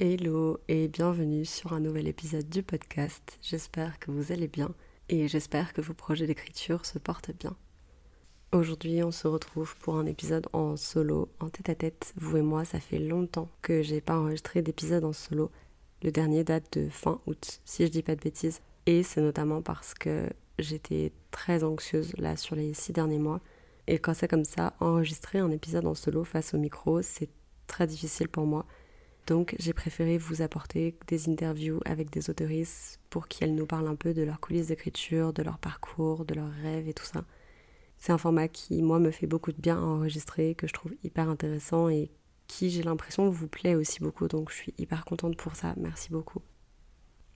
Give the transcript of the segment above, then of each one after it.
Hello et bienvenue sur un nouvel épisode du podcast. J'espère que vous allez bien et j'espère que vos projets d'écriture se portent bien. Aujourd'hui, on se retrouve pour un épisode en solo, en tête-à-tête. Vous et moi, ça fait longtemps que j'ai pas enregistré d'épisode en solo. Le dernier date de fin août, si je dis pas de bêtises. Et c'est notamment parce que j'étais très anxieuse là sur les six derniers mois. Et quand c'est comme ça, enregistrer un épisode en solo face au micro, c'est très difficile pour moi. Donc j'ai préféré vous apporter des interviews avec des autoristes pour qu'elles nous parlent un peu de leurs coulisses d'écriture, de leur parcours, de leurs rêves et tout ça. C'est un format qui, moi, me fait beaucoup de bien à enregistrer, que je trouve hyper intéressant et qui, j'ai l'impression, vous plaît aussi beaucoup. Donc je suis hyper contente pour ça. Merci beaucoup.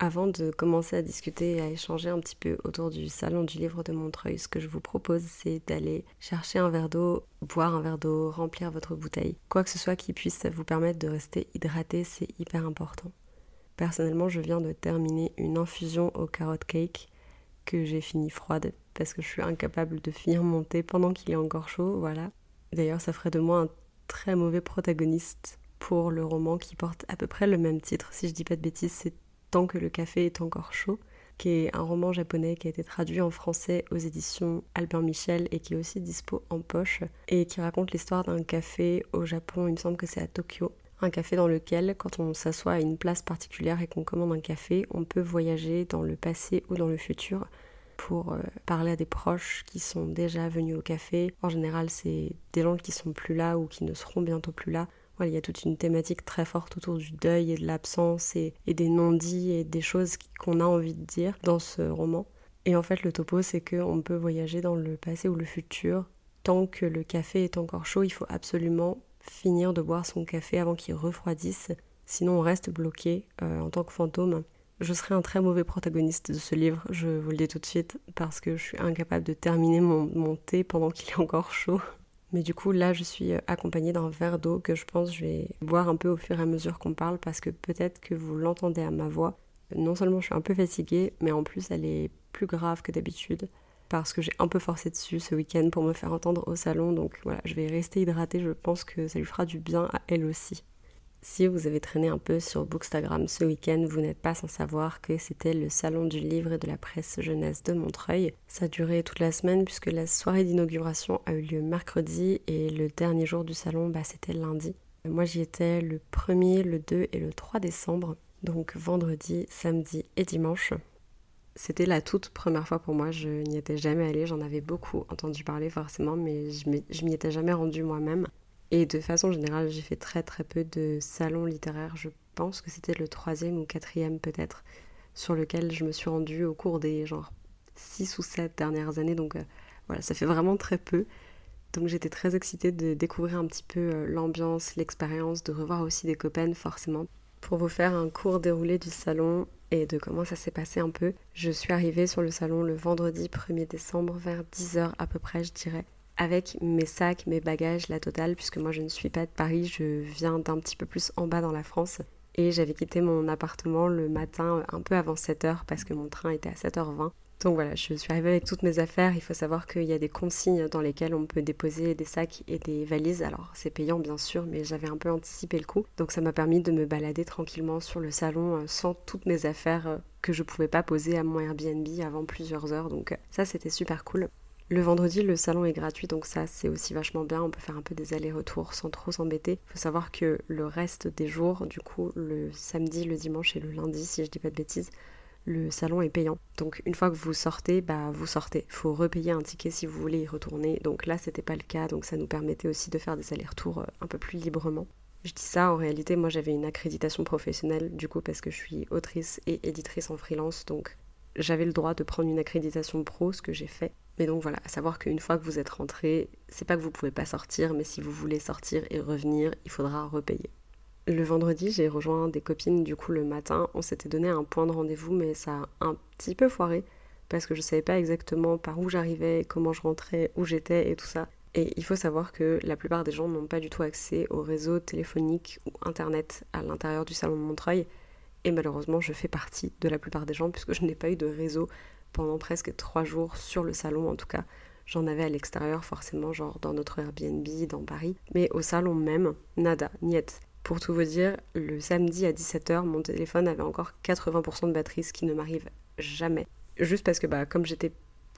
Avant de commencer à discuter et à échanger un petit peu autour du salon du livre de Montreuil, ce que je vous propose, c'est d'aller chercher un verre d'eau, boire un verre d'eau, remplir votre bouteille. Quoi que ce soit qui puisse vous permettre de rester hydraté, c'est hyper important. Personnellement, je viens de terminer une infusion au carrot cake que j'ai fini froide parce que je suis incapable de finir mon thé pendant qu'il est encore chaud, voilà. D'ailleurs, ça ferait de moi un très mauvais protagoniste pour le roman qui porte à peu près le même titre. Si je dis pas de bêtises, c'est Tant que le café est encore chaud, qui est un roman japonais qui a été traduit en français aux éditions Albert Michel et qui est aussi dispo en poche et qui raconte l'histoire d'un café au Japon, il me semble que c'est à Tokyo. Un café dans lequel, quand on s'assoit à une place particulière et qu'on commande un café, on peut voyager dans le passé ou dans le futur pour euh, parler à des proches qui sont déjà venus au café. En général, c'est des gens qui sont plus là ou qui ne seront bientôt plus là il y a toute une thématique très forte autour du deuil et de l'absence et, des non-dits et des choses qu'on a envie de dire dans ce roman. Et en fait, le topo, c'est qu'on peut voyager dans le passé ou le futur. Tant que le café est encore chaud, il faut absolument finir de boire son café avant qu'il refroidisse. Sinon, on reste bloqué euh, en tant que fantôme. Je serai un très mauvais protagoniste de ce livre, je vous le dis tout de suite, parce que je suis incapable de terminer mon thé pendant qu'il est encore chaud. Mais du coup, là, je suis euh, accompagnée d'un verre d'eau que je pense je vais boire un peu au fur et à mesure qu'on parle parce que peut-être que vous l'entendez à ma voix. Non seulement je suis un peu fatiguée, mais en plus elle est plus grave que d'habitude parce que j'ai un peu forcé dessus ce week-end pour me faire entendre au salon. Donc voilà, je vais rester hydratée. Je pense que ça lui fera du bien à elle aussi. Si vous avez traîné un peu sur Bookstagram ce week-end, vous n'êtes pas sans savoir que c'était le salon du livre et de la presse jeunesse de Montreuil. Ça a duré toute la semaine puisque la soirée d'inauguration a eu lieu mercredi et le dernier jour du salon, bah, c'était lundi. Moi j'y étais le 1er, le 2 et le 3 décembre, donc vendredi, samedi et dimanche. C'était la toute première fois pour moi, je n'y étais jamais allée, j'en avais beaucoup entendu parler forcément, mais je m'y étais jamais rendue moi-même. Et de façon générale, j'ai fait très très peu de salons littéraires. Je pense que c'était le troisième ou quatrième peut-être sur lequel je me suis rendue au cours des genre six ou sept dernières années. Donc euh, voilà, ça fait vraiment très peu. Donc j'étais très excitée de découvrir un petit peu euh, l'ambiance, l'expérience, de revoir aussi des copains forcément. Pour vous faire un court déroulé du salon et de comment ça s'est passé un peu, je suis arrivée sur le salon le vendredi 1er décembre vers 10h à peu près je dirais avec mes sacs, mes bagages, la totale, puisque moi je ne suis pas de Paris, je viens d'un petit peu plus en bas dans la France. Et j'avais quitté mon appartement le matin un peu avant 7h parce que mon train était à 7h20. Donc voilà, je suis arrivée avec toutes mes affaires. Il faut savoir qu'il y a des consignes dans lesquelles on peut déposer des sacs et des valises. Alors c'est payant bien sûr, mais j'avais un peu anticipé le coup. Donc ça m'a permis de me balader tranquillement sur le salon euh, sans toutes mes affaires euh, que je pouvais pas poser à mon Airbnb avant plusieurs heures. Donc euh, ça c'était super cool. Le vendredi, le salon est gratuit, donc ça c'est aussi vachement bien. On peut faire un peu des allers-retours sans trop s'embêter. Il faut savoir que le reste des jours, du coup, le samedi, le dimanche et le lundi, si je dis pas de bêtises, le salon est payant. Donc une fois que vous sortez, bah vous sortez. Il faut repayer un ticket si vous voulez y retourner. Donc là c'était pas le cas, donc ça nous permettait aussi de faire des allers-retours euh, un peu plus librement. Je dis ça, en réalité, moi j'avais une accréditation professionnelle, du coup, parce que je suis autrice et éditrice en freelance, donc j'avais le droit de prendre une accréditation pro, ce que j'ai fait. Mais donc voilà, à savoir qu'une fois que vous êtes rentré, c'est pas que vous pouvez pas sortir, mais si vous voulez sortir et revenir, il faudra repayer. Le vendredi, j'ai rejoint des copines du coup le matin. On s'était donné un point de rendez-vous, mais ça a un petit peu foiré parce que je savais pas exactement par où j'arrivais, comment je rentrais, où j'étais et tout ça. Et il faut savoir que la plupart des gens n'ont pas du tout accès au réseau téléphonique ou internet à l'intérieur du salon de Montreuil. Et malheureusement, je fais partie de la plupart des gens puisque je n'ai pas eu de réseau pendant presque trois jours sur le salon en tout cas. J'en avais à l'extérieur forcément, genre dans notre Airbnb, dans Paris. Mais au salon même, nada, niet. Pour tout vous dire, le samedi à 17h, mon téléphone avait encore 80% de batterie, ce qui ne m'arrive jamais. Juste parce que bah, comme j'étais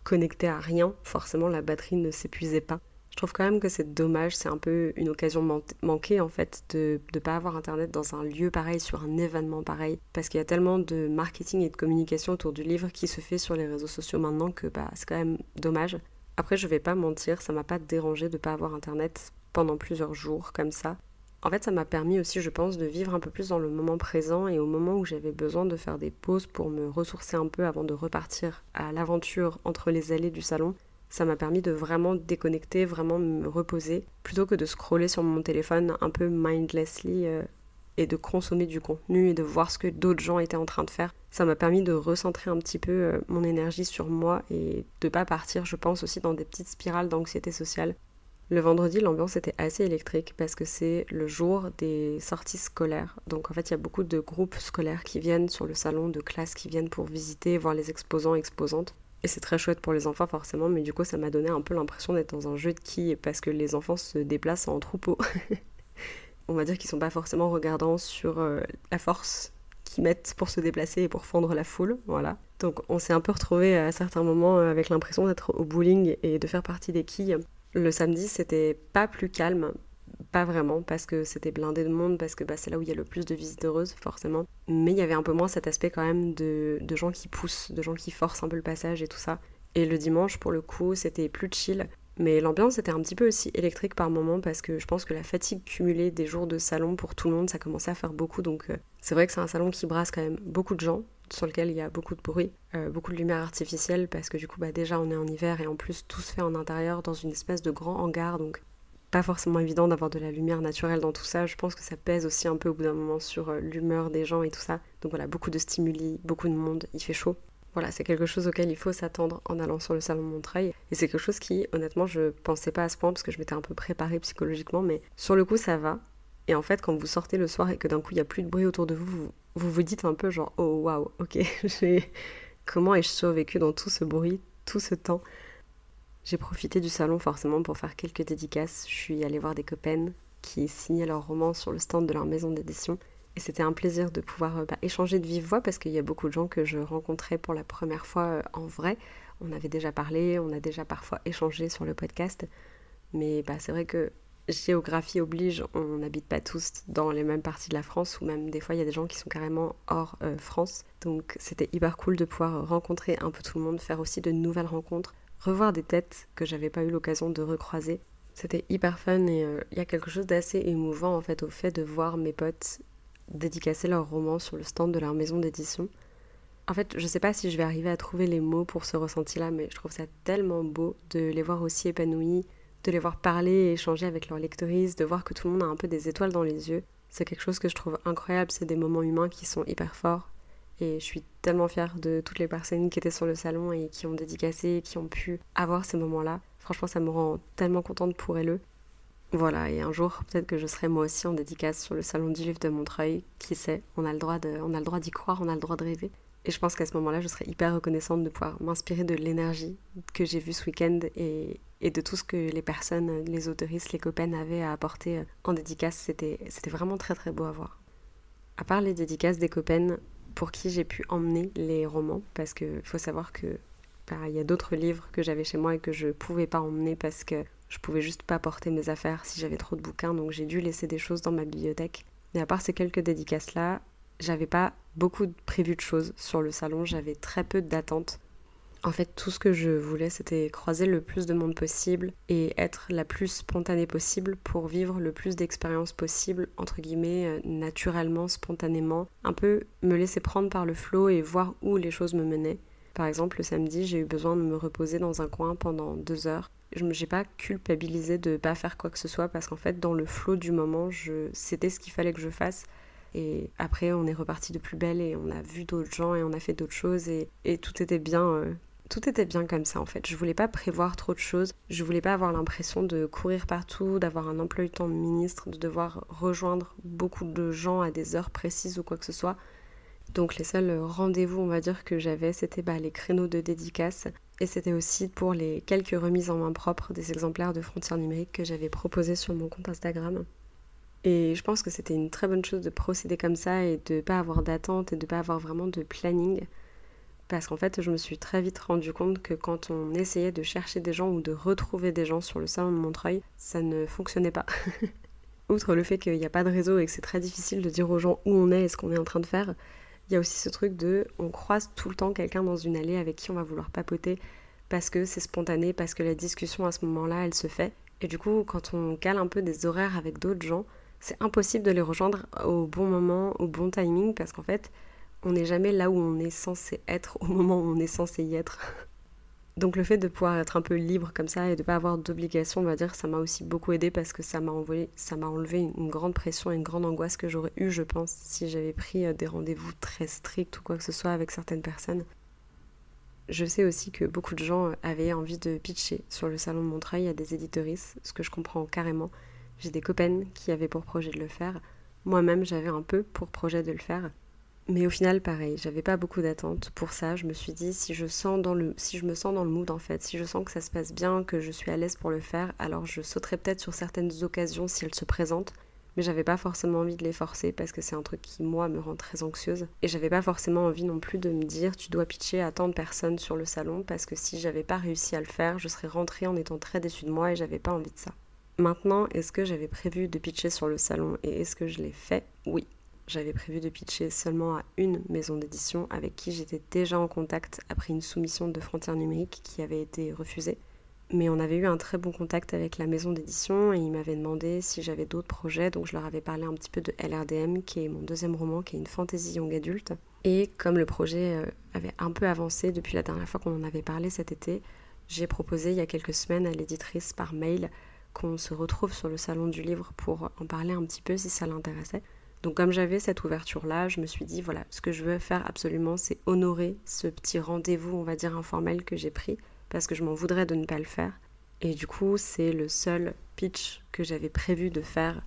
connectée à rien, forcément la batterie ne s'épuisait pas. Je trouve quand même que c'est dommage, c'est un peu une occasion manquée en fait de ne pas avoir internet dans un lieu pareil, sur un événement pareil, parce qu'il y a tellement de marketing et de communication autour du livre qui se fait sur les réseaux sociaux maintenant que bah, c'est quand même dommage. Après, je vais pas mentir, ça m'a pas dérangé de pas avoir internet pendant plusieurs jours comme ça. En fait, ça m'a permis aussi, je pense, de vivre un peu plus dans le moment présent et au moment où j'avais besoin de faire des pauses pour me ressourcer un peu avant de repartir à l'aventure entre les allées du salon. Ça m'a permis de vraiment déconnecter, vraiment me reposer, plutôt que de scroller sur mon téléphone un peu mindlessly euh, et de consommer du contenu et de voir ce que d'autres gens étaient en train de faire. Ça m'a permis de recentrer un petit peu euh, mon énergie sur moi et de pas partir, je pense, aussi dans des petites spirales d'anxiété sociale. Le vendredi, l'ambiance était assez électrique parce que c'est le jour des sorties scolaires. Donc en fait, il y a beaucoup de groupes scolaires qui viennent sur le salon, de classes qui viennent pour visiter, voir les exposants, exposantes. Et c'est très chouette pour les enfants forcément, mais du coup ça m'a donné un peu l'impression d'être dans un jeu de qui parce que les enfants se déplacent en troupeau. on va dire qu'ils sont pas forcément regardants sur euh, la force qu'ils mettent pour se déplacer et pour fendre la foule, voilà. Donc on s'est un peu retrouvé à certains moments euh, avec l'impression d'être au bowling et de faire partie des quilles. Le samedi, c'était pas plus calme, pas vraiment, parce que c'était blindé de monde, parce que bah, c'est là où il y a le plus de visiteuses, forcément. Mais il y avait un peu moins cet aspect quand même de, de gens qui poussent, de gens qui forcent un peu le passage et tout ça. Et le dimanche, pour le coup, c'était plus chill. Mais l'ambiance était un petit peu aussi électrique par moment parce que je pense que la fatigue cumulée des jours de salon pour tout le monde, ça commençait à faire beaucoup. Donc euh, c'est vrai que c'est un salon qui brasse quand même beaucoup de gens, sur lequel il y a beaucoup de bruit, euh, beaucoup de lumière artificielle parce que du coup bah déjà on est en hiver et en plus tout se fait en intérieur dans une espèce de grand hangar donc pas forcément évident d'avoir de la lumière naturelle dans tout ça. Je pense que ça pèse aussi un peu au bout d'un moment sur euh, l'humeur des gens et tout ça. Donc voilà, beaucoup de stimuli, beaucoup de monde, il fait chaud. Voilà, c'est quelque chose auquel il faut s'attendre en allant sur le salon Montreuil. Et c'est quelque chose qui, honnêtement, je pensais pas à ce point parce que je m'étais un peu préparée psychologiquement, mais sur le coup, ça va. Et en fait, quand vous sortez le soir et que d'un coup, il n'y a plus de bruit autour de vous, vous vous, dites un peu genre, oh waouh, ok, comment ai-je survécu dans tout ce bruit, tout ce temps? J'ai profité du salon forcément pour faire quelques dédicaces. Je suis allée voir des copaines qui signaient leurs romans sur le stand de leur maison d'édition. Et c'était un plaisir de pouvoir euh, bah, échanger de vive voix parce qu'il y a beaucoup de gens que je rencontrais pour la première fois euh, en vrai. On avait déjà parlé, on a déjà parfois échangé sur le podcast. Mais bah, c'est vrai que géographie oblige, on n'habite pas tous dans les mêmes parties de la France ou même des fois il y a des gens qui sont carrément hors euh, France. Donc c'était hyper cool de pouvoir rencontrer un peu tout le monde, faire aussi de nouvelles rencontres, revoir des têtes que j'avais pas eu l'occasion de recroiser. C'était hyper fun et il y a quelque chose d'assez émouvant en fait au fait de voir mes potes dédicacer leurs romans sur le stand de leur maison d'édition. En fait, je sais pas si je vais arriver à trouver les mots pour ce ressenti-là, mais je trouve ça tellement beau de les voir aussi épanouis, de les voir parler et échanger avec leurs lectrices, de voir que tout le monde a un peu des étoiles dans les yeux. C'est quelque chose que je trouve incroyable, c'est des moments humains qui sont hyper forts. Et je suis tellement fière de toutes les personnes qui étaient sur le salon et qui ont dédicacé, qui ont pu avoir ces moments-là. Franchement, ça me rend tellement contente pour elles. Voilà, et un jour, peut-être que je serai moi aussi en dédicace sur le salon du livre de Montreuil. Qui sait On a le droit d'y croire, on a le droit de rêver. Et je pense qu'à ce moment-là, je serai hyper reconnaissante de pouvoir m'inspirer de l'énergie que j'ai vue ce week-end et, et, de tout ce que les personnes, les autoristes, les copains avaient à apporter en dédicace. C'était vraiment très très beau à voir. À part les dédicaces des copains pour qui j'ai pu emmener les romans, parce qu'il faut savoir que bah, il y a d'autres livres que j'avais chez moi et que je pouvais pas emmener parce que je pouvais juste pas porter mes affaires si j'avais trop de bouquins, donc j'ai dû laisser des choses dans ma bibliothèque. Mais à part ces quelques dédicaces-là, j'avais pas beaucoup prévu de choses sur le salon, j'avais très peu d'attentes. En fait, tout ce que je voulais, c'était croiser le plus de monde possible et être la plus spontanée possible pour vivre le plus d'expériences possibles, entre guillemets, euh, naturellement, spontanément. Un peu me laisser prendre par le flot et voir où les choses me menaient. Par exemple, le samedi, j'ai eu besoin de me reposer dans un coin pendant deux heures. Je n'ai pas culpabilisé de pas faire quoi que ce soit parce qu'en fait, dans le flot du moment, c'était ce qu'il fallait que je fasse. Et après, on est reparti de plus belle et on a vu d'autres gens et on a fait d'autres choses et, tout était bien. Euh, tout était bien comme ça en fait. Je voulais pas prévoir trop de choses. Je voulais pas avoir l'impression de courir partout, d'avoir un emploi du temps de ministre, de devoir rejoindre beaucoup de gens à des heures précises ou quoi que ce soit. Donc les seuls rendez-vous, on va dire, que j'avais, c'était bah, les créneaux de dédicace. Et c'était aussi pour les quelques remises en main propre des exemplaires de frontières numériques que j'avais proposés sur mon compte Instagram. Et je pense que c'était une très bonne chose de procéder comme ça et de ne pas avoir d'attente et de ne pas avoir vraiment de planning. Parce qu'en fait, je me suis très vite rendu compte que quand on essayait de chercher des gens ou de retrouver des gens sur le salon de Montreuil, ça ne fonctionnait pas. Outre le fait qu'il n'y a pas de réseau et que c'est très difficile de dire aux gens où on est et ce qu'on est en train de faire, il y a aussi ce truc de on croise tout le temps quelqu'un dans une allée avec qui on va vouloir papoter parce que c'est spontané, parce que la discussion à ce moment-là, elle se fait. Et du coup, quand on cale un peu des horaires avec d'autres gens, c'est impossible de les rejoindre au bon moment, au bon timing, parce qu'en fait, on n'est jamais là où on est censé être au moment où on est censé y être. Donc le fait de pouvoir être un peu libre comme ça et de pas avoir d'obligation, on va dire, ça m'a aussi beaucoup aidé parce que ça m'a envoyé, ça m'a enlevé une grande pression et une grande angoisse que j'aurais eu, je pense, si j'avais pris euh, des rendez-vous très stricts ou quoi que ce soit avec certaines personnes. Je sais aussi que beaucoup de gens avaient envie de pitcher sur le salon de Montreuil à des éditoristes, ce que je comprends carrément. J'ai des copaines qui avaient pour projet de le faire. Moi-même, j'avais un peu pour projet de le faire. Mais au final, pareil, j'avais pas beaucoup d'attentes pour ça. Je me suis dit, si je, sens dans le, si je me sens dans le mood, en fait, si je sens que ça se passe bien, que je suis à l'aise pour le faire, alors je sauterai peut-être sur certaines occasions si elles se présentent. Mais j'avais pas forcément envie de les forcer parce que c'est un truc qui, moi, me rend très anxieuse. Et j'avais pas forcément envie non plus de me dire, tu dois pitcher à tant de personnes sur le salon parce que si j'avais pas réussi à le faire, je serais rentrée en étant très déçue de moi et j'avais pas envie de ça. Maintenant, est-ce que j'avais prévu de pitcher sur le salon et est-ce que je l'ai fait? Oui. J'avais prévu de pitcher seulement à une maison d'édition avec qui j'étais déjà en contact après une soumission de frontières numériques qui avait été refusée. Mais on avait eu un très bon contact avec la maison d'édition et ils m'avaient demandé si j'avais d'autres projets, donc je leur avais parlé un petit peu de LRDM, qui est mon deuxième roman, qui est une fantasy young adulte. Et comme le projet euh, avait un peu avancé depuis la dernière fois qu'on en avait parlé cet été, j'ai proposé il y a quelques semaines à l'éditrice par mail qu'on se retrouve sur le salon du livre pour en parler un petit peu si ça l'intéressait. Donc comme j'avais cette ouverture-là, je me suis dit, voilà, ce que je veux faire absolument, c'est honorer ce petit rendez-vous, on va dire, informel que j'ai pris, parce que je m'en voudrais de ne pas le faire. Et du coup, c'est le seul pitch que j'avais prévu de faire.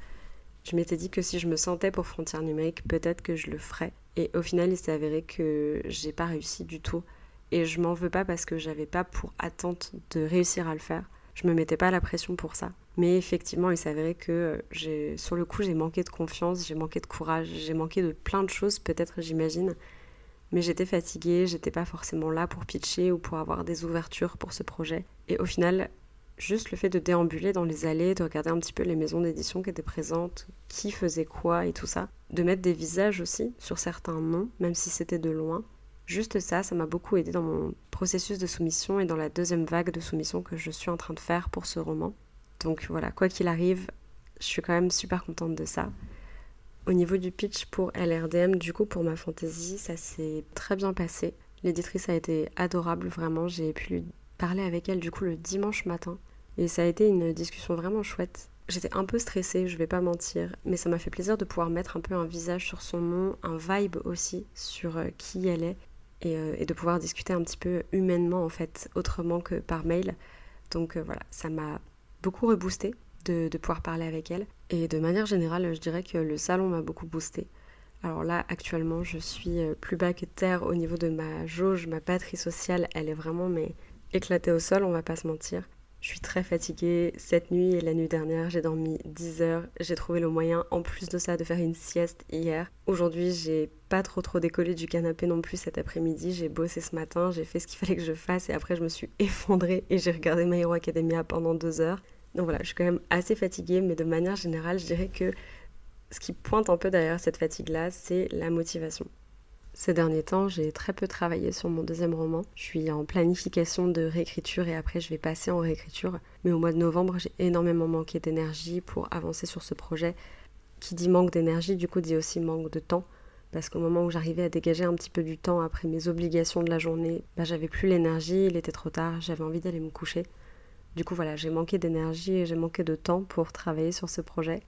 Je m'étais dit que si je me sentais pour Frontières numériques, peut-être que je le ferais. Et au final, il s'est avéré que j'ai pas réussi du tout. Et je m'en veux pas parce que j'avais pas pour attente de réussir à le faire je me mettais pas la pression pour ça. Mais effectivement, il s'avérait que euh, sur le coup, j'ai manqué de confiance, j'ai manqué de courage, j'ai manqué de plein de choses, peut-être, j'imagine. Mais j'étais fatiguée, j'étais pas forcément là pour pitcher ou pour avoir des ouvertures pour ce projet. Et au final, juste le fait de déambuler dans les allées, de regarder un petit peu les maisons d'édition qui étaient présentes, qui faisait quoi et tout ça, de mettre des visages aussi sur certains noms, même si c'était de loin, Juste ça, ça m'a beaucoup aidé dans mon processus de soumission et dans la deuxième vague de soumission que je suis en train de faire pour ce roman. Donc voilà, quoi qu'il arrive, je suis quand même super contente de ça. Au niveau du pitch pour LRDM, du coup pour ma fantaisie, ça s'est très bien passé. L'éditrice a été adorable, vraiment. J'ai pu parler avec elle du coup le dimanche matin. Et ça a été une discussion vraiment chouette. J'étais un peu stressée, je vais pas mentir, mais ça m'a fait plaisir de pouvoir mettre un peu un visage sur son nom, un vibe aussi sur euh, qui elle est euh, et, de pouvoir discuter un petit peu humainement en fait, autrement que par mail. Donc euh, voilà, ça m'a beaucoup reboosté de, pouvoir parler avec elle. Et de manière générale, je dirais que le salon m'a beaucoup boosté. Alors là, actuellement, je suis euh, plus bas que terre au niveau de ma jauge, ma batterie sociale, elle est vraiment mais éclatée au sol, on va pas se mentir. Je suis très fatiguée. Cette nuit et la nuit dernière, j'ai dormi 10 heures. J'ai trouvé le moyen, en plus de ça, de faire une sieste hier. Aujourd'hui, j'ai pas trop trop décollé du canapé non plus cet après-midi. J'ai bossé ce matin, j'ai fait ce qu'il fallait que je fasse et après, je me suis effondrée et j'ai regardé My Hero Academia pendant deux heures. Donc voilà, je suis quand même assez fatiguée, mais de manière générale, je dirais que ce qui pointe un peu derrière cette fatigue-là, c'est la motivation. Ces derniers temps, j'ai très peu travaillé sur mon deuxième roman. Je suis en planification de réécriture et après je vais passer en réécriture. Mais au mois de novembre, j'ai énormément manqué d'énergie pour avancer sur ce projet. Qui dit manque d'énergie, du coup dit aussi manque de temps. parce qu'au moment où j'arrivais à dégager un petit peu du temps après mes obligations de la journée, bah, j'avais plus l'énergie, il était trop tard, j'avais envie d'aller me coucher. Du coup voilà, j'ai manqué d'énergie et j'ai manqué de temps pour travailler sur ce projet.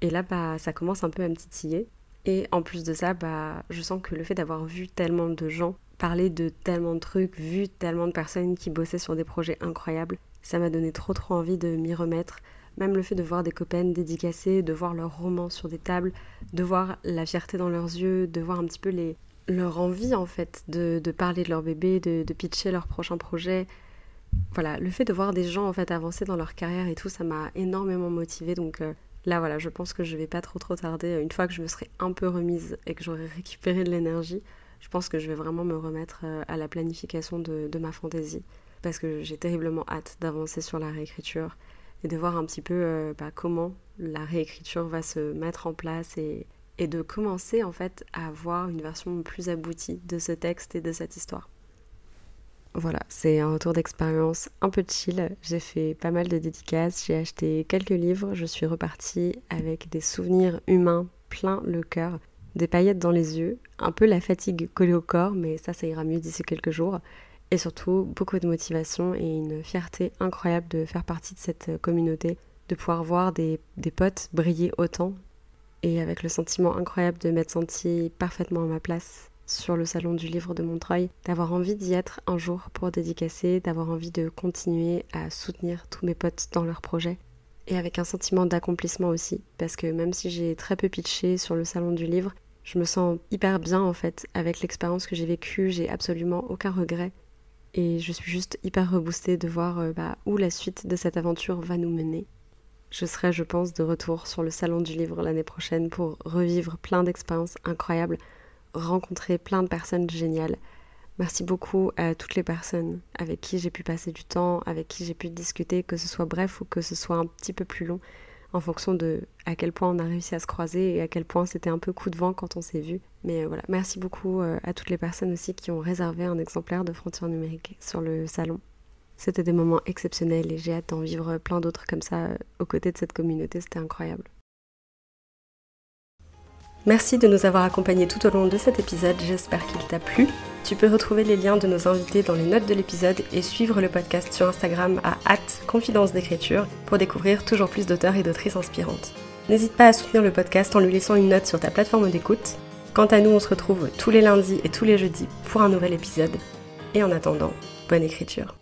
Et là bah ça commence un peu à me titiller. Et en plus de ça, bah je sens que le fait d'avoir vu tellement de gens parler de tellement de trucs, vu tellement de personnes qui bossaient sur des projets incroyables, ça m'a donné trop trop envie de m'y remettre. Même le fait de voir des copaines dédicacées, de voir leurs romans sur des tables, de voir la fierté dans leurs yeux, de voir un petit peu leur envie en fait de, parler de leur bébé, de, pitcher leur prochain projet. Voilà, le fait de voir des gens en fait avancer dans leur carrière et tout, ça m'a énormément motivée. Donc euh, là voilà, je pense que je vais pas trop trop tarder. Une fois que je me serai un peu remise et que j'aurai récupéré de l'énergie, je pense que je vais vraiment me remettre euh, à la planification de, ma fantaisie parce que j'ai terriblement hâte d'avancer sur la réécriture et de voir un petit peu euh, bah, comment la réécriture va se mettre en place et, et de commencer en fait à avoir une version plus aboutie de ce texte et de cette histoire. Voilà, c'est un retour d'expérience un peu chill. J'ai fait pas mal de dédicaces, j'ai acheté quelques livres, je suis repartie avec des souvenirs humains plein le cœur des paillettes dans les yeux, un peu la fatigue collée au corps, mais ça, ça ira mieux d'ici quelques jours. Et surtout, beaucoup de motivation et une fierté incroyable de faire partie de cette communauté, de pouvoir voir des, des potes briller autant. Et avec le sentiment incroyable de m'être sentie parfaitement à ma place sur le salon du livre de Montreuil, d'avoir envie d'y être un jour pour dédicacer, d'avoir envie de continuer à soutenir tous mes potes dans leurs projets. Et avec un sentiment d'accomplissement aussi, parce que même si j'ai très peu pitché sur le salon du livre, je me sens hyper bien en fait. Avec l'expérience que j'ai vécue, j'ai absolument aucun regret. Et je suis juste hyper reboostée de voir euh, bah, où la suite de cette aventure va nous mener. Je serai, je pense, de retour sur le salon du livre l'année prochaine pour revivre plein d'expériences incroyables, rencontrer plein de personnes géniales. Merci beaucoup à toutes les personnes avec qui j'ai pu passer du temps, avec qui j'ai pu discuter, que ce soit bref ou que ce soit un petit peu plus long en fonction de à quel point on a réussi à se croiser et à quel point c'était un peu coup de vent quand on s'est vu. Mais euh, voilà, merci beaucoup euh, à toutes les personnes aussi qui ont réservé un exemplaire de Frontières numériques sur le salon. C'était des moments exceptionnels et j'ai hâte d'en vivre plein d'autres comme ça euh, aux côtés de cette communauté, c'était incroyable. Merci de nous avoir accompagnés tout au long de cet épisode, j'espère qu'il t'a plu. Tu peux retrouver les liens de nos invités dans les notes de l'épisode et suivre le podcast sur Instagram à confidence d'écriture pour découvrir toujours plus d'auteurs et d'autrices inspirantes. N'hésite pas à soutenir le podcast en lui laissant une note sur ta plateforme d'écoute. Quant à nous, on se retrouve tous les lundis et tous les jeudis pour un nouvel épisode. Et en attendant, bonne écriture.